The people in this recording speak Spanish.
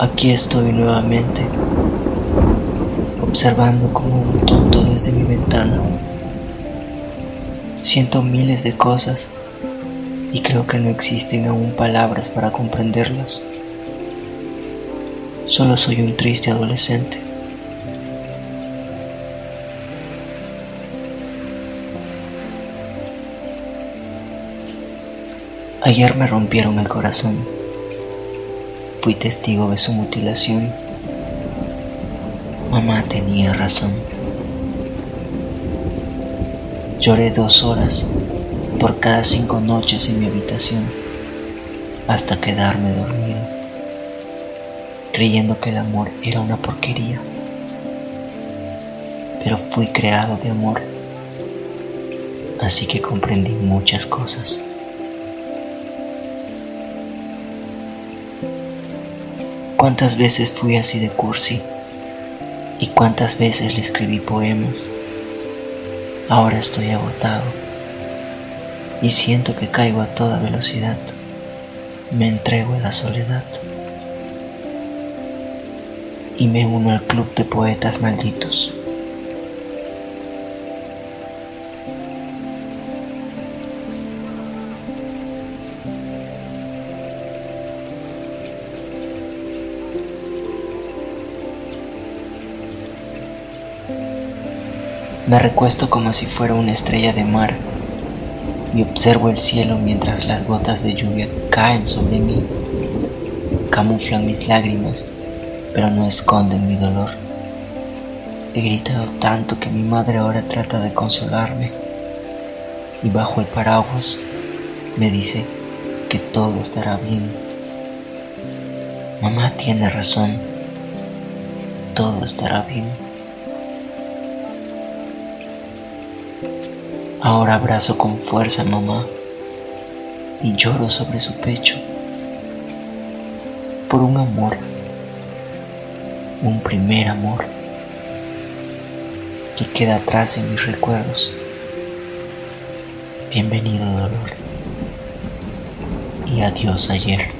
Aquí estoy nuevamente, observando como un tonto desde mi ventana. Siento miles de cosas y creo que no existen aún palabras para comprenderlas. Solo soy un triste adolescente. Ayer me rompieron el corazón. Fui testigo de su mutilación. Mamá tenía razón. Lloré dos horas por cada cinco noches en mi habitación hasta quedarme dormido, creyendo que el amor era una porquería. Pero fui creado de amor, así que comprendí muchas cosas. ¿Cuántas veces fui así de cursi? ¿Y cuántas veces le escribí poemas? Ahora estoy agotado y siento que caigo a toda velocidad. Me entrego a la soledad y me uno al club de poetas malditos. Me recuesto como si fuera una estrella de mar y observo el cielo mientras las gotas de lluvia caen sobre mí. Camuflan mis lágrimas, pero no esconden mi dolor. He gritado tanto que mi madre ahora trata de consolarme y bajo el paraguas me dice que todo estará bien. Mamá tiene razón, todo estará bien. Ahora abrazo con fuerza a mamá y lloro sobre su pecho por un amor, un primer amor que queda atrás en mis recuerdos. Bienvenido dolor y adiós ayer.